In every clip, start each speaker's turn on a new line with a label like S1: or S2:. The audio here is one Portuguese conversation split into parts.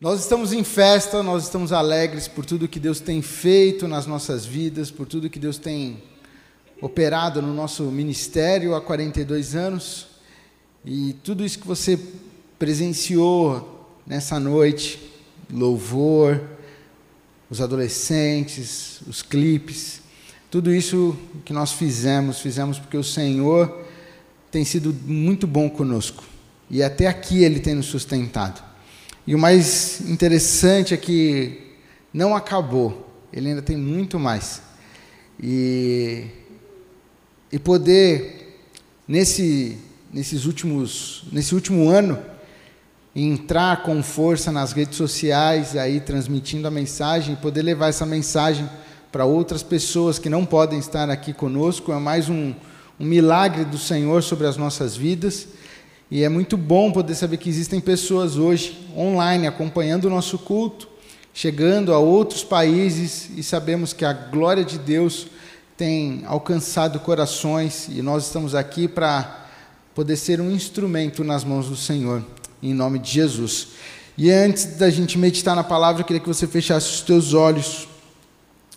S1: Nós estamos em festa, nós estamos alegres por tudo que Deus tem feito nas nossas vidas, por tudo que Deus tem operado no nosso ministério há 42 anos. E tudo isso que você presenciou nessa noite, louvor, os adolescentes, os clipes, tudo isso que nós fizemos, fizemos porque o Senhor tem sido muito bom conosco. E até aqui Ele tem nos sustentado. E o mais interessante é que não acabou, ele ainda tem muito mais. E, e poder, nesse, nesses últimos, nesse último ano, entrar com força nas redes sociais, aí transmitindo a mensagem, e poder levar essa mensagem para outras pessoas que não podem estar aqui conosco, é mais um, um milagre do Senhor sobre as nossas vidas. E é muito bom poder saber que existem pessoas hoje online acompanhando o nosso culto, chegando a outros países e sabemos que a glória de Deus tem alcançado corações e nós estamos aqui para poder ser um instrumento nas mãos do Senhor, em nome de Jesus. E antes da gente meditar na palavra, eu queria que você fechasse os teus olhos.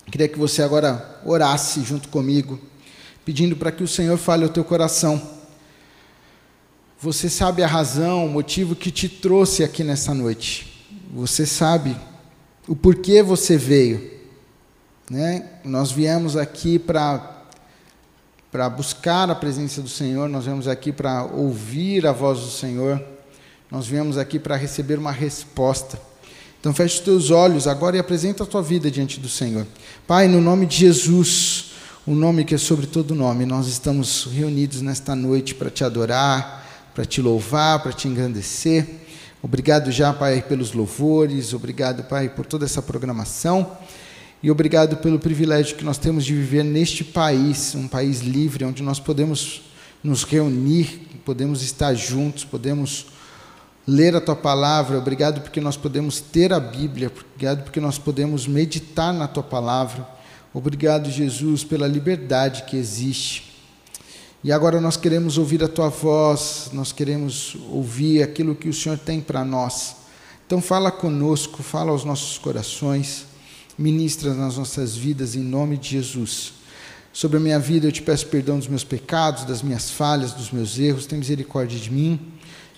S1: Eu queria que você agora orasse junto comigo, pedindo para que o Senhor fale ao teu coração. Você sabe a razão, o motivo que te trouxe aqui nessa noite. Você sabe o porquê você veio. Né? Nós viemos aqui para para buscar a presença do Senhor, nós viemos aqui para ouvir a voz do Senhor, nós viemos aqui para receber uma resposta. Então feche os teus olhos agora e apresenta a tua vida diante do Senhor. Pai, no nome de Jesus, o nome que é sobre todo nome, nós estamos reunidos nesta noite para te adorar, para te louvar, para te engrandecer. Obrigado já, Pai, pelos louvores, obrigado, Pai, por toda essa programação. E obrigado pelo privilégio que nós temos de viver neste país, um país livre, onde nós podemos nos reunir, podemos estar juntos, podemos ler a tua palavra. Obrigado porque nós podemos ter a Bíblia, obrigado porque nós podemos meditar na tua palavra. Obrigado, Jesus, pela liberdade que existe. E agora nós queremos ouvir a tua voz, nós queremos ouvir aquilo que o Senhor tem para nós. Então fala conosco, fala aos nossos corações, ministra nas nossas vidas em nome de Jesus. Sobre a minha vida eu te peço perdão dos meus pecados, das minhas falhas, dos meus erros, tem misericórdia de mim.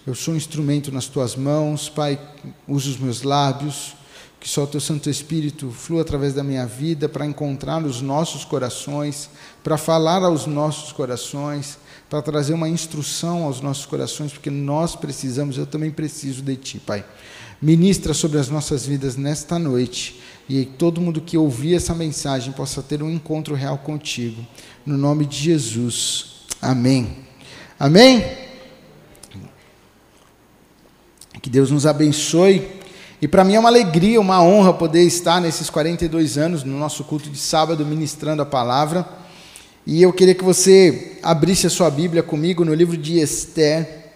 S1: Eu sou um instrumento nas tuas mãos, Pai, usa os meus lábios, que só o teu Santo Espírito flua através da minha vida para encontrar nos nossos corações, para falar aos nossos corações, para trazer uma instrução aos nossos corações, porque nós precisamos, eu também preciso de Ti, Pai. Ministra sobre as nossas vidas nesta noite e todo mundo que ouvir essa mensagem possa ter um encontro real contigo. No nome de Jesus. Amém. Amém? Que Deus nos abençoe. E para mim é uma alegria, uma honra poder estar nesses 42 anos no nosso culto de sábado ministrando a palavra. E eu queria que você abrisse a sua Bíblia comigo no livro de Esther,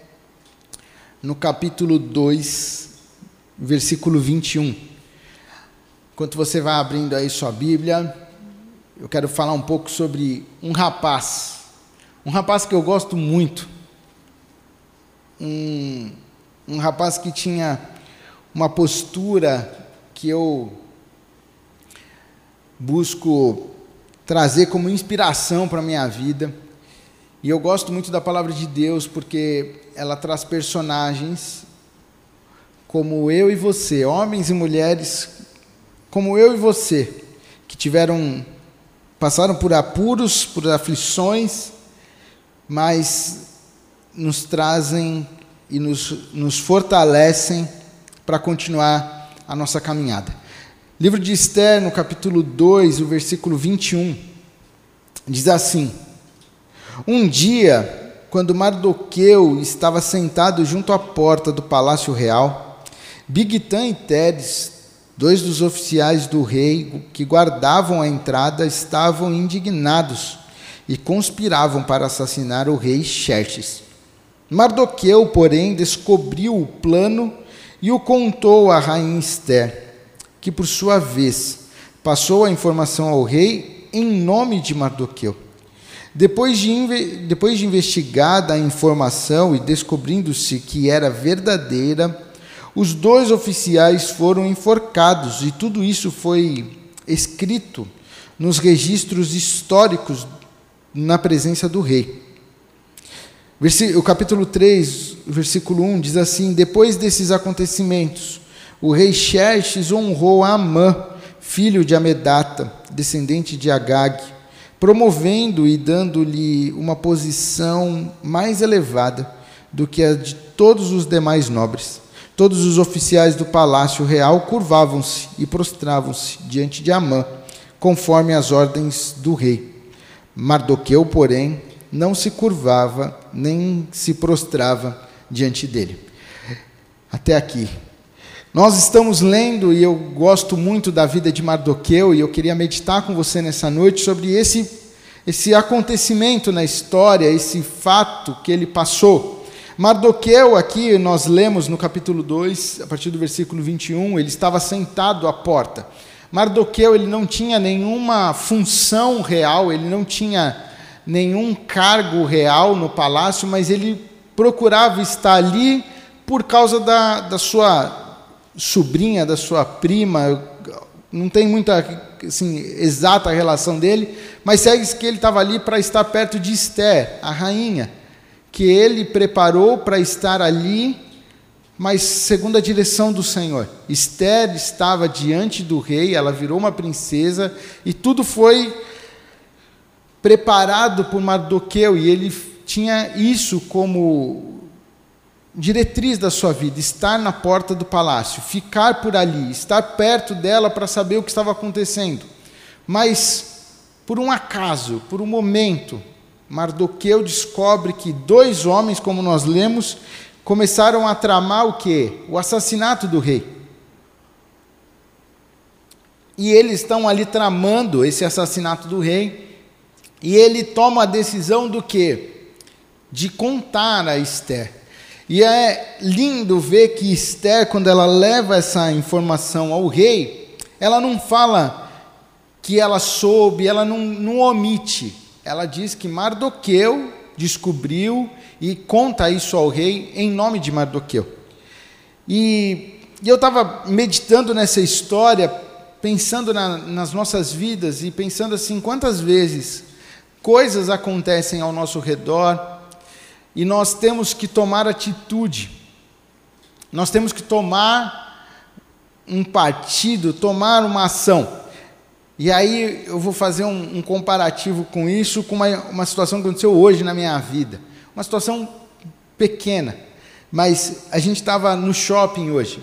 S1: no capítulo 2, versículo 21. Enquanto você vai abrindo aí sua Bíblia, eu quero falar um pouco sobre um rapaz. Um rapaz que eu gosto muito. Um, um rapaz que tinha uma postura que eu busco trazer como inspiração para a minha vida. E eu gosto muito da palavra de Deus porque ela traz personagens como eu e você, homens e mulheres como eu e você, que tiveram passaram por apuros, por aflições, mas nos trazem e nos, nos fortalecem para continuar a nossa caminhada. Livro de Esther, no capítulo 2, o versículo 21, diz assim: Um dia, quando Mardoqueu estava sentado junto à porta do palácio real, Bigtan e Teres, dois dos oficiais do rei que guardavam a entrada, estavam indignados e conspiravam para assassinar o rei Xerxes. Mardoqueu, porém, descobriu o plano e o contou à rainha Esther, que por sua vez passou a informação ao rei em nome de Mardoqueu. Depois de, depois de investigada a informação e descobrindo-se que era verdadeira, os dois oficiais foram enforcados, e tudo isso foi escrito nos registros históricos na presença do rei. O capítulo 3, versículo 1 diz assim: Depois desses acontecimentos, o rei Xerxes honrou Amã, filho de Amedata, descendente de Agag, promovendo e dando-lhe uma posição mais elevada do que a de todos os demais nobres. Todos os oficiais do palácio real curvavam-se e prostravam-se diante de Amã, conforme as ordens do rei. Mardoqueu, porém, não se curvava nem se prostrava diante dele. Até aqui. Nós estamos lendo, e eu gosto muito da vida de Mardoqueu, e eu queria meditar com você nessa noite sobre esse, esse acontecimento na história, esse fato que ele passou. Mardoqueu, aqui nós lemos no capítulo 2, a partir do versículo 21, ele estava sentado à porta. Mardoqueu, ele não tinha nenhuma função real, ele não tinha nenhum cargo real no palácio, mas ele procurava estar ali por causa da, da sua sobrinha, da sua prima, não tem muita assim, exata relação dele, mas segue que ele estava ali para estar perto de Esther, a rainha que ele preparou para estar ali, mas segundo a direção do Senhor. Esther estava diante do rei, ela virou uma princesa e tudo foi preparado por Mardoqueu e ele tinha isso como diretriz da sua vida, estar na porta do palácio, ficar por ali, estar perto dela para saber o que estava acontecendo. Mas por um acaso, por um momento, Mardoqueu descobre que dois homens, como nós lemos, começaram a tramar o quê? O assassinato do rei. E eles estão ali tramando esse assassinato do rei. E ele toma a decisão do quê? De contar a Esther. E é lindo ver que Esther, quando ela leva essa informação ao rei, ela não fala que ela soube, ela não, não omite ela diz que Mardoqueu descobriu e conta isso ao rei em nome de Mardoqueu. E, e eu estava meditando nessa história, pensando na, nas nossas vidas e pensando assim: quantas vezes coisas acontecem ao nosso redor e nós temos que tomar atitude, nós temos que tomar um partido, tomar uma ação. E aí eu vou fazer um, um comparativo com isso, com uma, uma situação que aconteceu hoje na minha vida. Uma situação pequena, mas a gente estava no shopping hoje.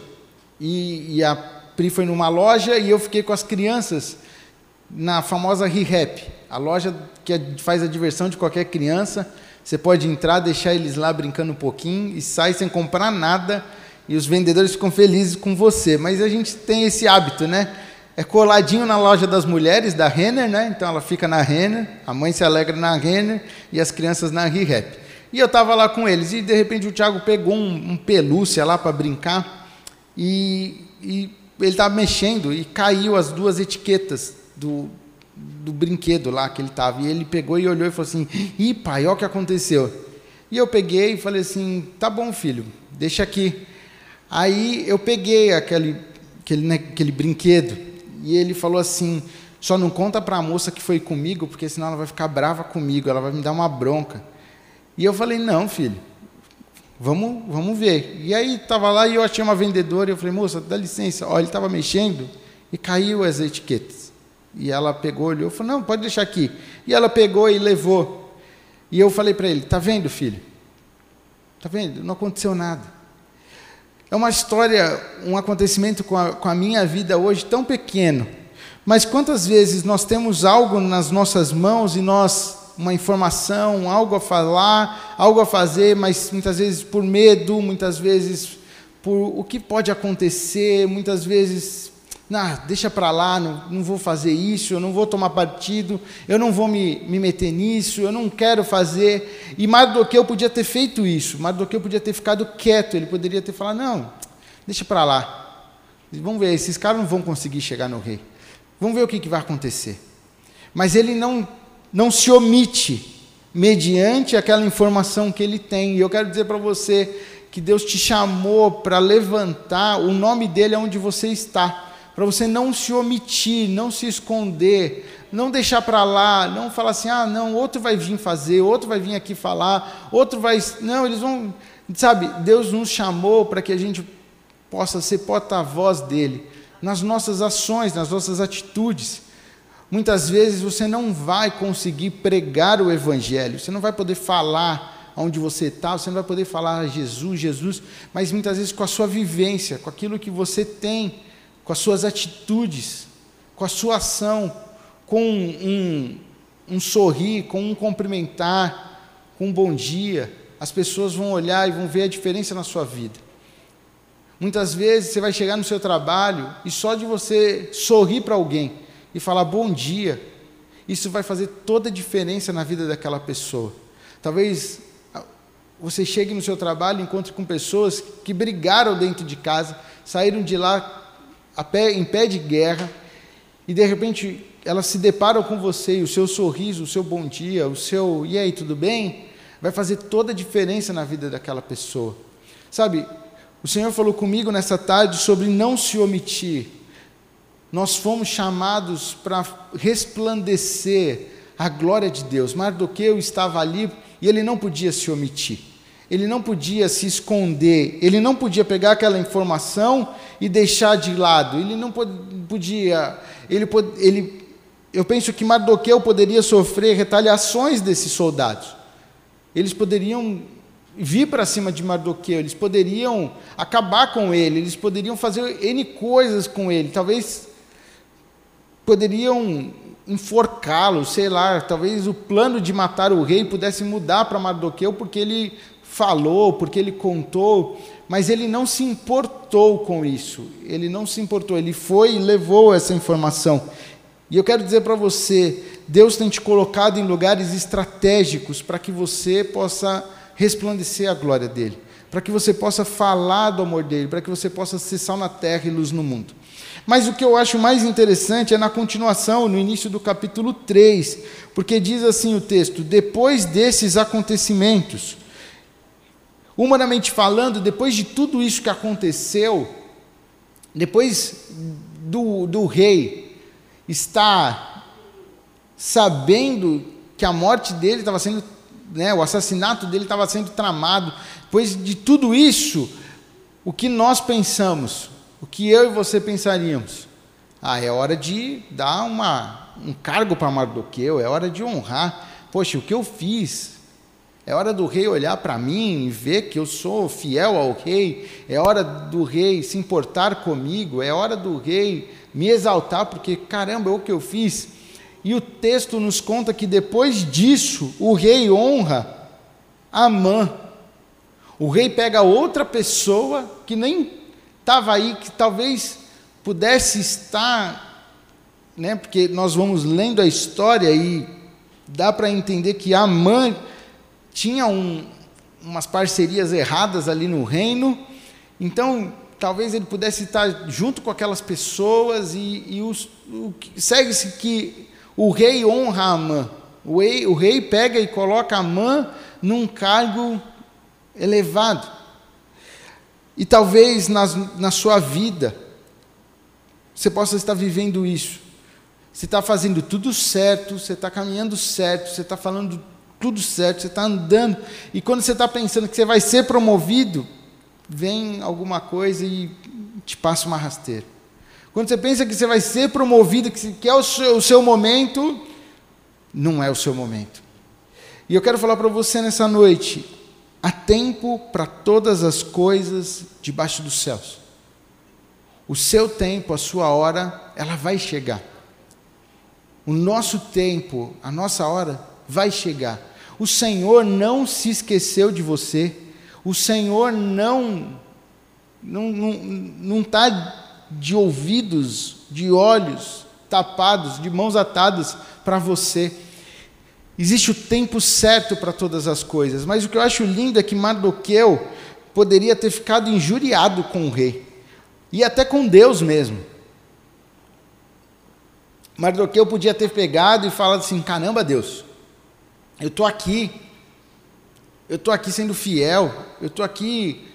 S1: E, e, a Pri foi numa loja e eu fiquei com as crianças na famosa ReHap, a loja que é, faz a diversão de qualquer criança. Você pode entrar, deixar eles lá brincando um pouquinho e sai sem comprar nada e os vendedores ficam felizes com você. Mas a gente tem esse hábito, né? é coladinho na loja das mulheres da Renner, né? Então ela fica na Renner, a mãe se alegra na Renner e as crianças na ReHap. E eu estava lá com eles e de repente o Thiago pegou um, um pelúcia lá para brincar e, e ele estava mexendo e caiu as duas etiquetas do, do brinquedo lá que ele estava. E ele pegou e olhou e falou assim: Ih, pai, olha o que aconteceu. E eu peguei e falei assim: Tá bom, filho, deixa aqui. Aí eu peguei aquele, aquele, né, aquele brinquedo e ele falou assim: só não conta para a moça que foi comigo, porque senão ela vai ficar brava comigo, ela vai me dar uma bronca. E eu falei: não, filho, vamos, vamos ver. E aí estava lá e eu achei uma vendedora, e eu falei: moça, dá licença, ó, ele estava mexendo e caiu as etiquetas. E ela pegou, olhou, falou: não, pode deixar aqui. E ela pegou e levou. E eu falei para ele: tá vendo, filho? Tá vendo? Não aconteceu nada. É uma história, um acontecimento com a, com a minha vida hoje tão pequeno. Mas quantas vezes nós temos algo nas nossas mãos e nós, uma informação, algo a falar, algo a fazer, mas muitas vezes por medo, muitas vezes por o que pode acontecer, muitas vezes não, deixa para lá, não, não vou fazer isso, eu não vou tomar partido, eu não vou me, me meter nisso, eu não quero fazer. E Mardoqueu podia ter feito isso, Mardoqueu podia ter ficado quieto, ele poderia ter falado, não, deixa para lá. Vamos ver, esses caras não vão conseguir chegar no rei. Vamos ver o que, que vai acontecer. Mas ele não, não se omite mediante aquela informação que ele tem. E eu quero dizer para você que Deus te chamou para levantar o nome dele onde você está, para você não se omitir, não se esconder, não deixar para lá, não falar assim: ah, não, outro vai vir fazer, outro vai vir aqui falar, outro vai. Não, eles vão. Sabe, Deus nos chamou para que a gente possa ser porta-voz dele, nas nossas ações, nas nossas atitudes. Muitas vezes você não vai conseguir pregar o Evangelho, você não vai poder falar onde você está, você não vai poder falar Jesus, Jesus, mas muitas vezes com a sua vivência, com aquilo que você tem, com as suas atitudes, com a sua ação, com um, um sorrir, com um cumprimentar, com um bom dia, as pessoas vão olhar e vão ver a diferença na sua vida. Muitas vezes você vai chegar no seu trabalho e só de você sorrir para alguém, e falar bom dia, isso vai fazer toda a diferença na vida daquela pessoa. Talvez ah, você chegue no seu trabalho e encontre com pessoas que brigaram dentro de casa, saíram de lá pé, em pé de guerra, e de repente elas se deparam com você e o seu sorriso, o seu bom dia, o seu e aí, tudo bem? Vai fazer toda a diferença na vida daquela pessoa. Sabe, o Senhor falou comigo nessa tarde sobre não se omitir. Nós fomos chamados para resplandecer a glória de Deus. Mardoqueu estava ali e ele não podia se omitir. Ele não podia se esconder, ele não podia pegar aquela informação e deixar de lado. Ele não podia, ele, ele eu penso que Mardoqueu poderia sofrer retaliações desses soldados. Eles poderiam vir para cima de Mardoqueu, eles poderiam acabar com ele, eles poderiam fazer N coisas com ele. Talvez poderiam enforcá-lo, sei lá, talvez o plano de matar o rei pudesse mudar para Mardoqueu porque ele falou, porque ele contou, mas ele não se importou com isso. Ele não se importou, ele foi e levou essa informação. E eu quero dizer para você, Deus tem te colocado em lugares estratégicos para que você possa resplandecer a glória dele, para que você possa falar do amor dele, para que você possa ser sal na terra e luz no mundo. Mas o que eu acho mais interessante é na continuação, no início do capítulo 3, porque diz assim o texto: depois desses acontecimentos, humanamente falando, depois de tudo isso que aconteceu, depois do, do rei estar sabendo que a morte dele estava sendo, né, o assassinato dele estava sendo tramado, depois de tudo isso, o que nós pensamos? o que eu e você pensaríamos? Ah, é hora de dar uma, um cargo para Mardoqueu, é hora de honrar. Poxa, o que eu fiz? É hora do rei olhar para mim e ver que eu sou fiel ao rei. É hora do rei se importar comigo. É hora do rei me exaltar, porque caramba, é o que eu fiz. E o texto nos conta que depois disso, o rei honra Amã. O rei pega outra pessoa que nem estava aí que talvez pudesse estar, né, porque nós vamos lendo a história e dá para entender que a mãe tinha um, umas parcerias erradas ali no reino, então talvez ele pudesse estar junto com aquelas pessoas e, e os, o, segue-se que o rei honra Amã. O rei, o rei pega e coloca Amã num cargo elevado. E talvez nas, na sua vida você possa estar vivendo isso. Você está fazendo tudo certo, você está caminhando certo, você está falando tudo certo, você está andando. E quando você está pensando que você vai ser promovido, vem alguma coisa e te passa uma rasteira. Quando você pensa que você vai ser promovido, que é o seu, o seu momento, não é o seu momento. E eu quero falar para você nessa noite: Há tempo para todas as coisas debaixo dos céus. O seu tempo, a sua hora, ela vai chegar. O nosso tempo, a nossa hora, vai chegar. O Senhor não se esqueceu de você. O Senhor não não está de ouvidos, de olhos tapados, de mãos atadas para você. Existe o tempo certo para todas as coisas, mas o que eu acho lindo é que Mardoqueu poderia ter ficado injuriado com o rei, e até com Deus mesmo. Mardoqueu podia ter pegado e falado assim: caramba, Deus, eu estou aqui, eu estou aqui sendo fiel, eu estou aqui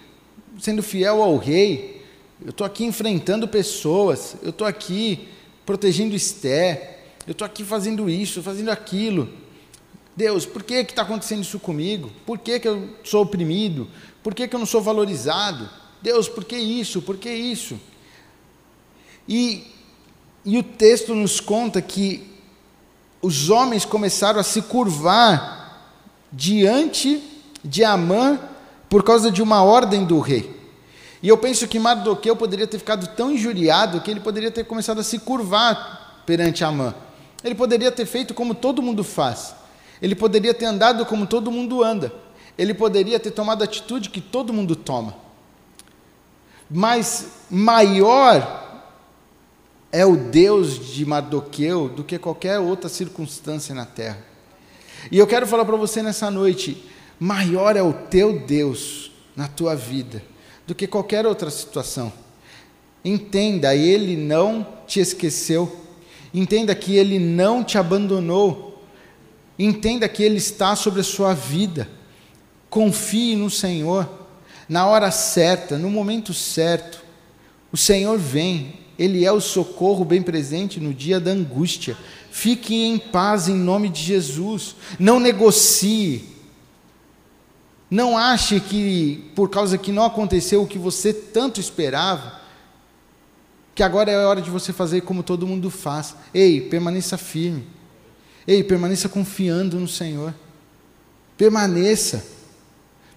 S1: sendo fiel ao rei, eu estou aqui enfrentando pessoas, eu estou aqui protegendo Esté, eu estou aqui fazendo isso, fazendo aquilo. Deus, por que está acontecendo isso comigo? Por que, que eu sou oprimido? Por que, que eu não sou valorizado? Deus, por que isso? Por que isso? E, e o texto nos conta que os homens começaram a se curvar diante de Amã por causa de uma ordem do rei. E eu penso que Mardoqueu poderia ter ficado tão injuriado que ele poderia ter começado a se curvar perante Amã. Ele poderia ter feito como todo mundo faz. Ele poderia ter andado como todo mundo anda. Ele poderia ter tomado a atitude que todo mundo toma. Mas maior é o Deus de Mardoqueu do que qualquer outra circunstância na terra. E eu quero falar para você nessa noite: maior é o teu Deus na tua vida do que qualquer outra situação. Entenda, Ele não te esqueceu. Entenda que Ele não te abandonou. Entenda que Ele está sobre a sua vida. Confie no Senhor. Na hora certa, no momento certo, o Senhor vem. Ele é o socorro bem presente no dia da angústia. Fique em paz em nome de Jesus. Não negocie não ache que, por causa que não aconteceu o que você tanto esperava, que agora é hora de você fazer como todo mundo faz. Ei, permaneça firme. Ei, permaneça confiando no Senhor. Permaneça.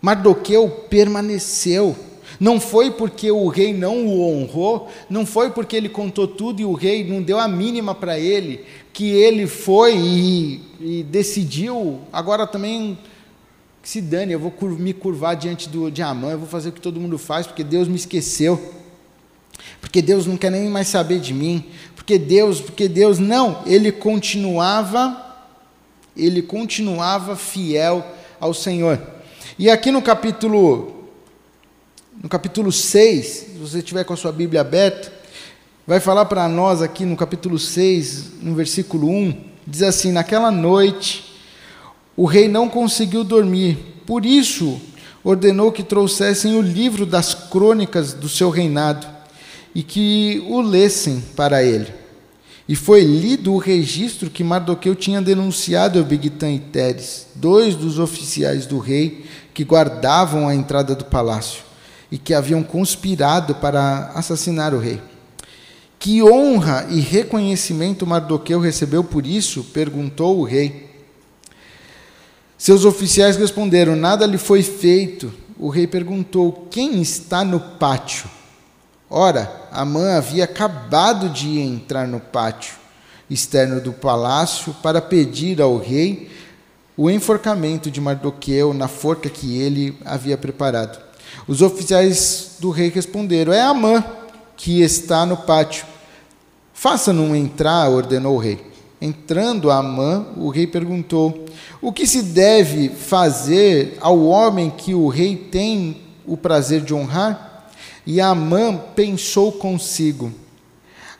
S1: Mardoqueu permaneceu. Não foi porque o rei não o honrou, não foi porque ele contou tudo e o rei não deu a mínima para ele, que ele foi e, e decidiu agora também se dane, eu vou me curvar diante do, de Amã, eu vou fazer o que todo mundo faz, porque Deus me esqueceu, porque Deus não quer nem mais saber de mim, porque Deus, porque Deus, não, ele continuava, ele continuava fiel ao Senhor. E aqui no capítulo, no capítulo 6, se você tiver com a sua Bíblia aberta, vai falar para nós aqui no capítulo 6, no versículo 1, diz assim: Naquela noite, o rei não conseguiu dormir, por isso ordenou que trouxessem o livro das crônicas do seu reinado e que o lessem para ele. E foi lido o registro que Mardoqueu tinha denunciado a Bigtan e Teres, dois dos oficiais do rei que guardavam a entrada do palácio e que haviam conspirado para assassinar o rei. Que honra e reconhecimento Mardoqueu recebeu por isso? perguntou o rei. Seus oficiais responderam: Nada lhe foi feito. O rei perguntou: Quem está no pátio? Ora, Amã havia acabado de entrar no pátio externo do palácio para pedir ao rei o enforcamento de Mardoqueu na forca que ele havia preparado. Os oficiais do rei responderam: É Amã que está no pátio. Faça-no entrar, ordenou o rei. Entrando Amã, o rei perguntou: O que se deve fazer ao homem que o rei tem o prazer de honrar? E Amã pensou consigo: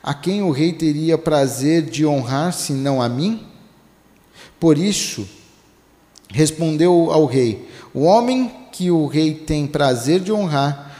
S1: A quem o rei teria prazer de honrar, senão a mim? Por isso, respondeu ao rei: O homem que o rei tem prazer de honrar,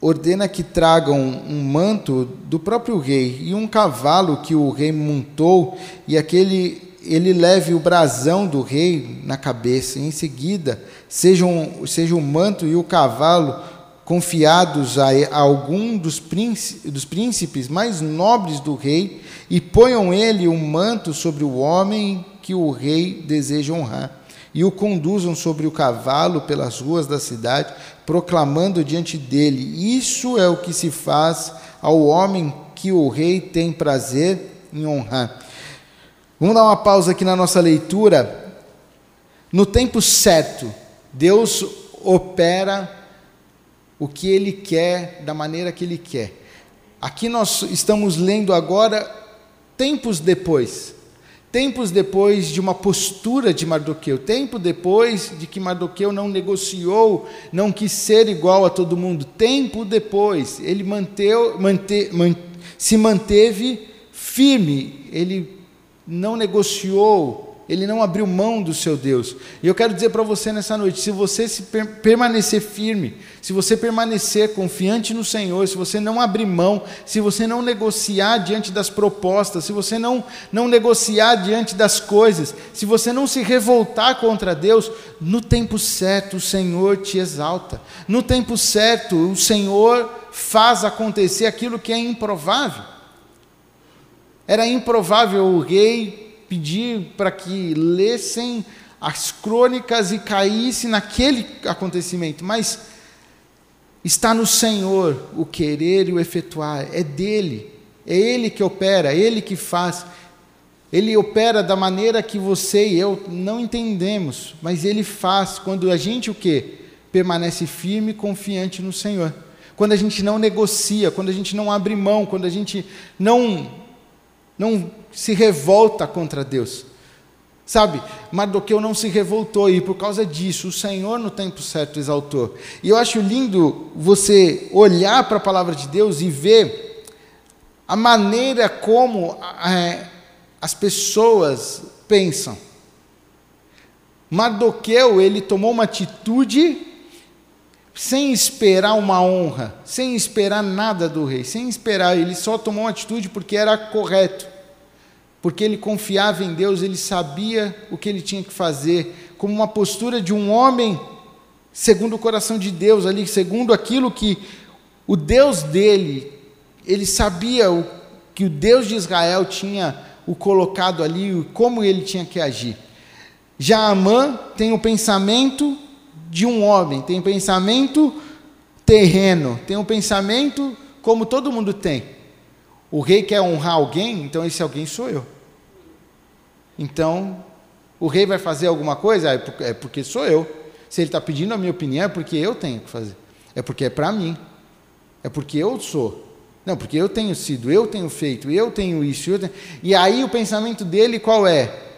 S1: ordena que tragam um manto do próprio rei e um cavalo que o rei montou e aquele ele leve o brasão do rei na cabeça. Em seguida, sejam seja o manto e o cavalo confiados a, a algum dos príncipes, dos príncipes mais nobres do rei e ponham ele um manto sobre o homem que o rei deseja honrar e o conduzam sobre o cavalo pelas ruas da cidade, proclamando diante dele: Isso é o que se faz ao homem que o rei tem prazer em honrar. Vamos dar uma pausa aqui na nossa leitura. No tempo certo, Deus opera o que Ele quer, da maneira que Ele quer. Aqui nós estamos lendo agora, tempos depois. Tempos depois de uma postura de Mardoqueu, tempo depois de que Mardoqueu não negociou, não quis ser igual a todo mundo, tempo depois, ele manteu, mante, man, se manteve firme, ele não negociou ele não abriu mão do seu Deus. E eu quero dizer para você nessa noite: se você se per permanecer firme, se você permanecer confiante no Senhor, se você não abrir mão, se você não negociar diante das propostas, se você não, não negociar diante das coisas, se você não se revoltar contra Deus, no tempo certo o Senhor te exalta. No tempo certo o Senhor faz acontecer aquilo que é improvável. Era improvável o rei pedir para que lessem as crônicas e caísse naquele acontecimento, mas está no Senhor o querer e o efetuar, é dele, é ele que opera, é ele que faz. Ele opera da maneira que você e eu não entendemos, mas ele faz quando a gente o quê? Permanece firme e confiante no Senhor. Quando a gente não negocia, quando a gente não abre mão, quando a gente não não se revolta contra Deus. Sabe, Mardoqueu não se revoltou e por causa disso o Senhor no tempo certo exaltou. E eu acho lindo você olhar para a palavra de Deus e ver a maneira como é, as pessoas pensam. Mardoqueu, ele tomou uma atitude sem esperar uma honra, sem esperar nada do rei, sem esperar, ele só tomou uma atitude porque era correto. Porque ele confiava em Deus, ele sabia o que ele tinha que fazer, como uma postura de um homem segundo o coração de Deus ali, segundo aquilo que o Deus dele, ele sabia o que o Deus de Israel tinha o colocado ali, como ele tinha que agir. Já Amã tem o pensamento de um homem, tem o pensamento terreno, tem o pensamento como todo mundo tem. O rei quer honrar alguém, então esse alguém sou eu. Então, o rei vai fazer alguma coisa? É, é porque sou eu. Se ele está pedindo a minha opinião, é porque eu tenho que fazer. É porque é para mim. É porque eu sou. Não, porque eu tenho sido, eu tenho feito, eu tenho isso. Eu tenho... E aí o pensamento dele qual é?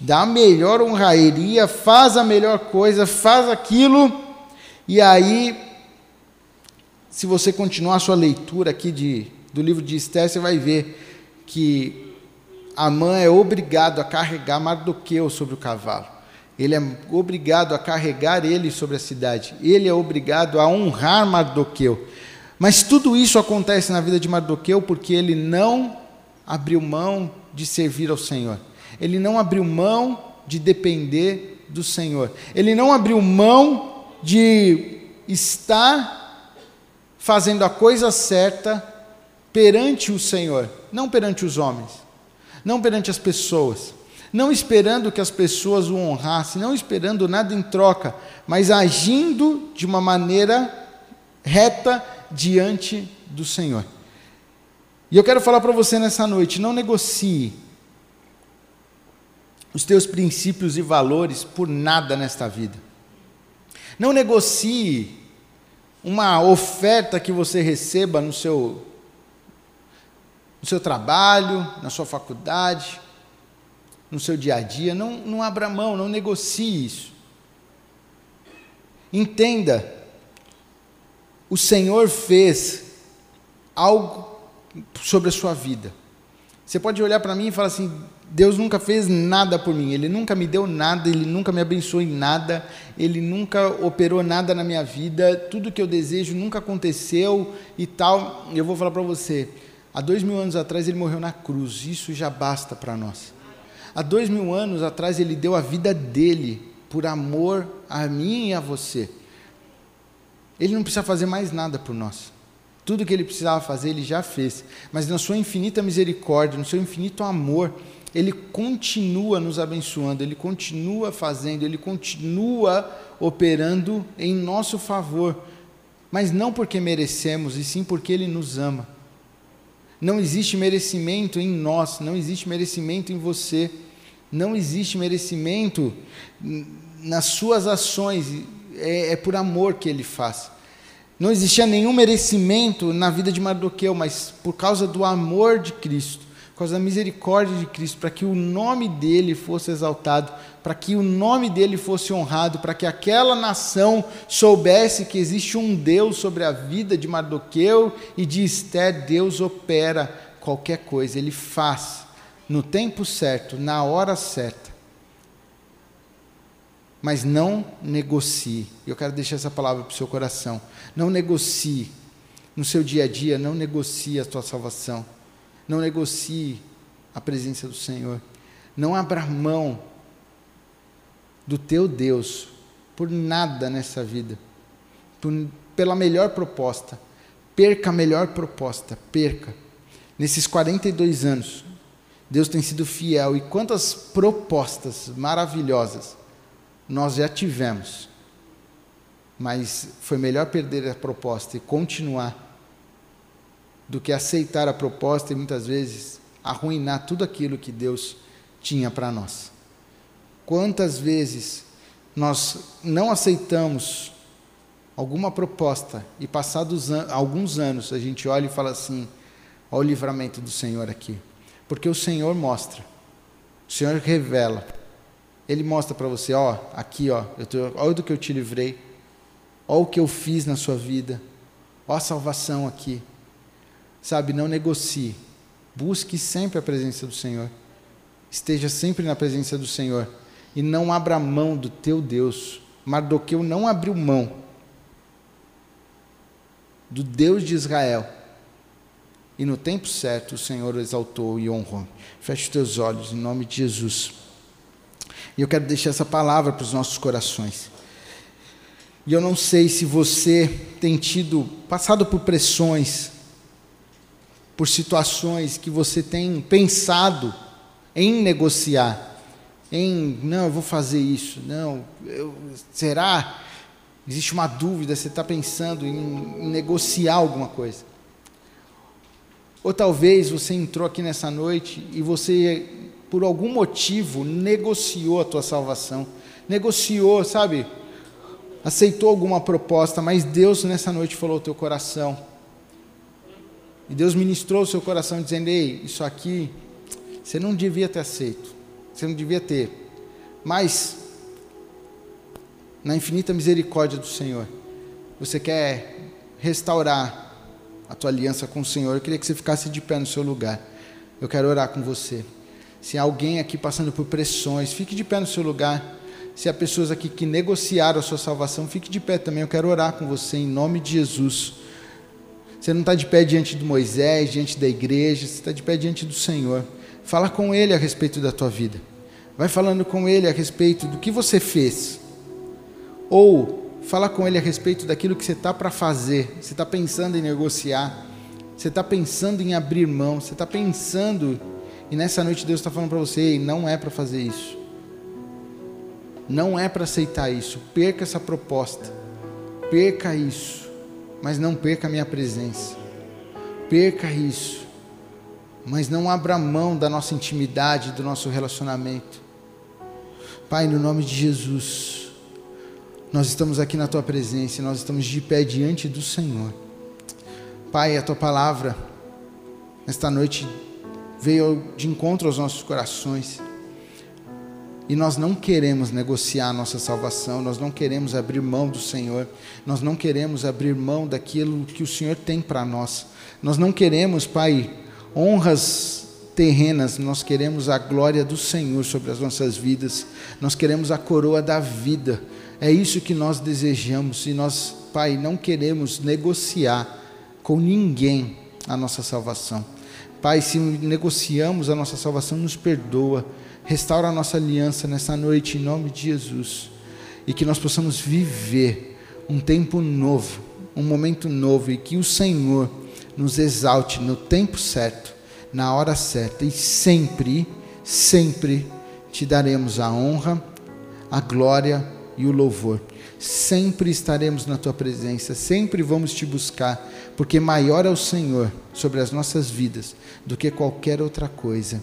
S1: dá a melhor honraria, faz a melhor coisa, faz aquilo, e aí, se você continuar a sua leitura aqui de, do livro de Esther, você vai ver que Amã é obrigado a carregar Mardoqueu sobre o cavalo. Ele é obrigado a carregar ele sobre a cidade. Ele é obrigado a honrar Mardoqueu. Mas tudo isso acontece na vida de Mardoqueu porque ele não abriu mão de servir ao Senhor. Ele não abriu mão de depender do Senhor. Ele não abriu mão de estar fazendo a coisa certa perante o Senhor, não perante os homens, não perante as pessoas, não esperando que as pessoas o honrassem, não esperando nada em troca, mas agindo de uma maneira reta diante do Senhor. E eu quero falar para você nessa noite: não negocie os teus princípios e valores por nada nesta vida. Não negocie uma oferta que você receba no seu, no seu trabalho, na sua faculdade, no seu dia a dia. Não, não abra mão, não negocie isso. Entenda, o Senhor fez algo sobre a sua vida. Você pode olhar para mim e falar assim: Deus nunca fez nada por mim, Ele nunca me deu nada, Ele nunca me abençoou em nada, Ele nunca operou nada na minha vida, tudo que eu desejo nunca aconteceu e tal. Eu vou falar para você: há dois mil anos atrás Ele morreu na cruz, isso já basta para nós. Há dois mil anos atrás Ele deu a vida dele por amor a mim e a você. Ele não precisa fazer mais nada por nós. Tudo que ele precisava fazer, ele já fez. Mas na sua infinita misericórdia, no seu infinito amor, ele continua nos abençoando, ele continua fazendo, ele continua operando em nosso favor. Mas não porque merecemos, e sim porque ele nos ama. Não existe merecimento em nós, não existe merecimento em você, não existe merecimento nas suas ações, é, é por amor que ele faz. Não existia nenhum merecimento na vida de Mardoqueu, mas por causa do amor de Cristo, causa da misericórdia de Cristo, para que o nome dele fosse exaltado, para que o nome dele fosse honrado, para que aquela nação soubesse que existe um Deus sobre a vida de Mardoqueu e de Esther, Deus opera qualquer coisa, ele faz no tempo certo, na hora certa. mas não negocie. Eu quero deixar essa palavra para o seu coração. Não negocie no seu dia a dia, não negocie a tua salvação. Não negocie a presença do Senhor. Não abra mão do teu Deus por nada nessa vida. Por, pela melhor proposta. Perca a melhor proposta, perca. Nesses 42 anos, Deus tem sido fiel e quantas propostas maravilhosas nós já tivemos. Mas foi melhor perder a proposta e continuar do que aceitar a proposta e muitas vezes arruinar tudo aquilo que Deus tinha para nós. Quantas vezes nós não aceitamos alguma proposta e passados an alguns anos a gente olha e fala assim: olha o livramento do Senhor aqui. Porque o Senhor mostra, o Senhor revela. Ele mostra para você, ó, aqui, ó, eu tô, olha do que eu te livrei, olha o que eu fiz na sua vida, ó a salvação aqui. Sabe, não negocie. Busque sempre a presença do Senhor. Esteja sempre na presença do Senhor. E não abra mão do teu Deus. Mardoqueu não abriu mão do Deus de Israel. E no tempo certo o Senhor o exaltou e honrou. Feche os teus olhos em nome de Jesus. E eu quero deixar essa palavra para os nossos corações. E eu não sei se você tem tido, passado por pressões, por situações que você tem pensado em negociar, em não, eu vou fazer isso, não, eu, será? Existe uma dúvida, você está pensando em, em negociar alguma coisa. Ou talvez você entrou aqui nessa noite e você, por algum motivo, negociou a tua salvação. Negociou, sabe? Aceitou alguma proposta, mas Deus nessa noite falou ao teu coração: e Deus ministrou o seu coração dizendo: Ei, isso aqui você não devia ter aceito, você não devia ter. Mas, na infinita misericórdia do Senhor, você quer restaurar a tua aliança com o Senhor. Eu queria que você ficasse de pé no seu lugar. Eu quero orar com você. Se há alguém aqui passando por pressões, fique de pé no seu lugar. Se há pessoas aqui que negociaram a sua salvação, fique de pé também. Eu quero orar com você em nome de Jesus. Você não está de pé diante de Moisés, diante da igreja, você está de pé diante do Senhor. Fala com Ele a respeito da tua vida. Vai falando com Ele a respeito do que você fez. Ou fala com Ele a respeito daquilo que você está para fazer. Você está pensando em negociar. Você está pensando em abrir mão. Você está pensando. E nessa noite Deus está falando para você: não é para fazer isso. Não é para aceitar isso. Perca essa proposta. Perca isso mas não perca a minha presença. Perca isso, mas não abra mão da nossa intimidade, do nosso relacionamento. Pai, no nome de Jesus, nós estamos aqui na tua presença, nós estamos de pé diante do Senhor. Pai, a tua palavra, nesta noite, veio de encontro aos nossos corações. E nós não queremos negociar a nossa salvação, nós não queremos abrir mão do Senhor, nós não queremos abrir mão daquilo que o Senhor tem para nós. Nós não queremos, Pai, honras terrenas, nós queremos a glória do Senhor sobre as nossas vidas, nós queremos a coroa da vida. É isso que nós desejamos e nós, Pai, não queremos negociar com ninguém a nossa salvação. Pai, se negociamos a nossa salvação, nos perdoa Restaura a nossa aliança nessa noite em nome de Jesus. E que nós possamos viver um tempo novo, um momento novo e que o Senhor nos exalte no tempo certo, na hora certa e sempre, sempre te daremos a honra, a glória e o louvor. Sempre estaremos na tua presença, sempre vamos te buscar, porque maior é o Senhor sobre as nossas vidas do que qualquer outra coisa.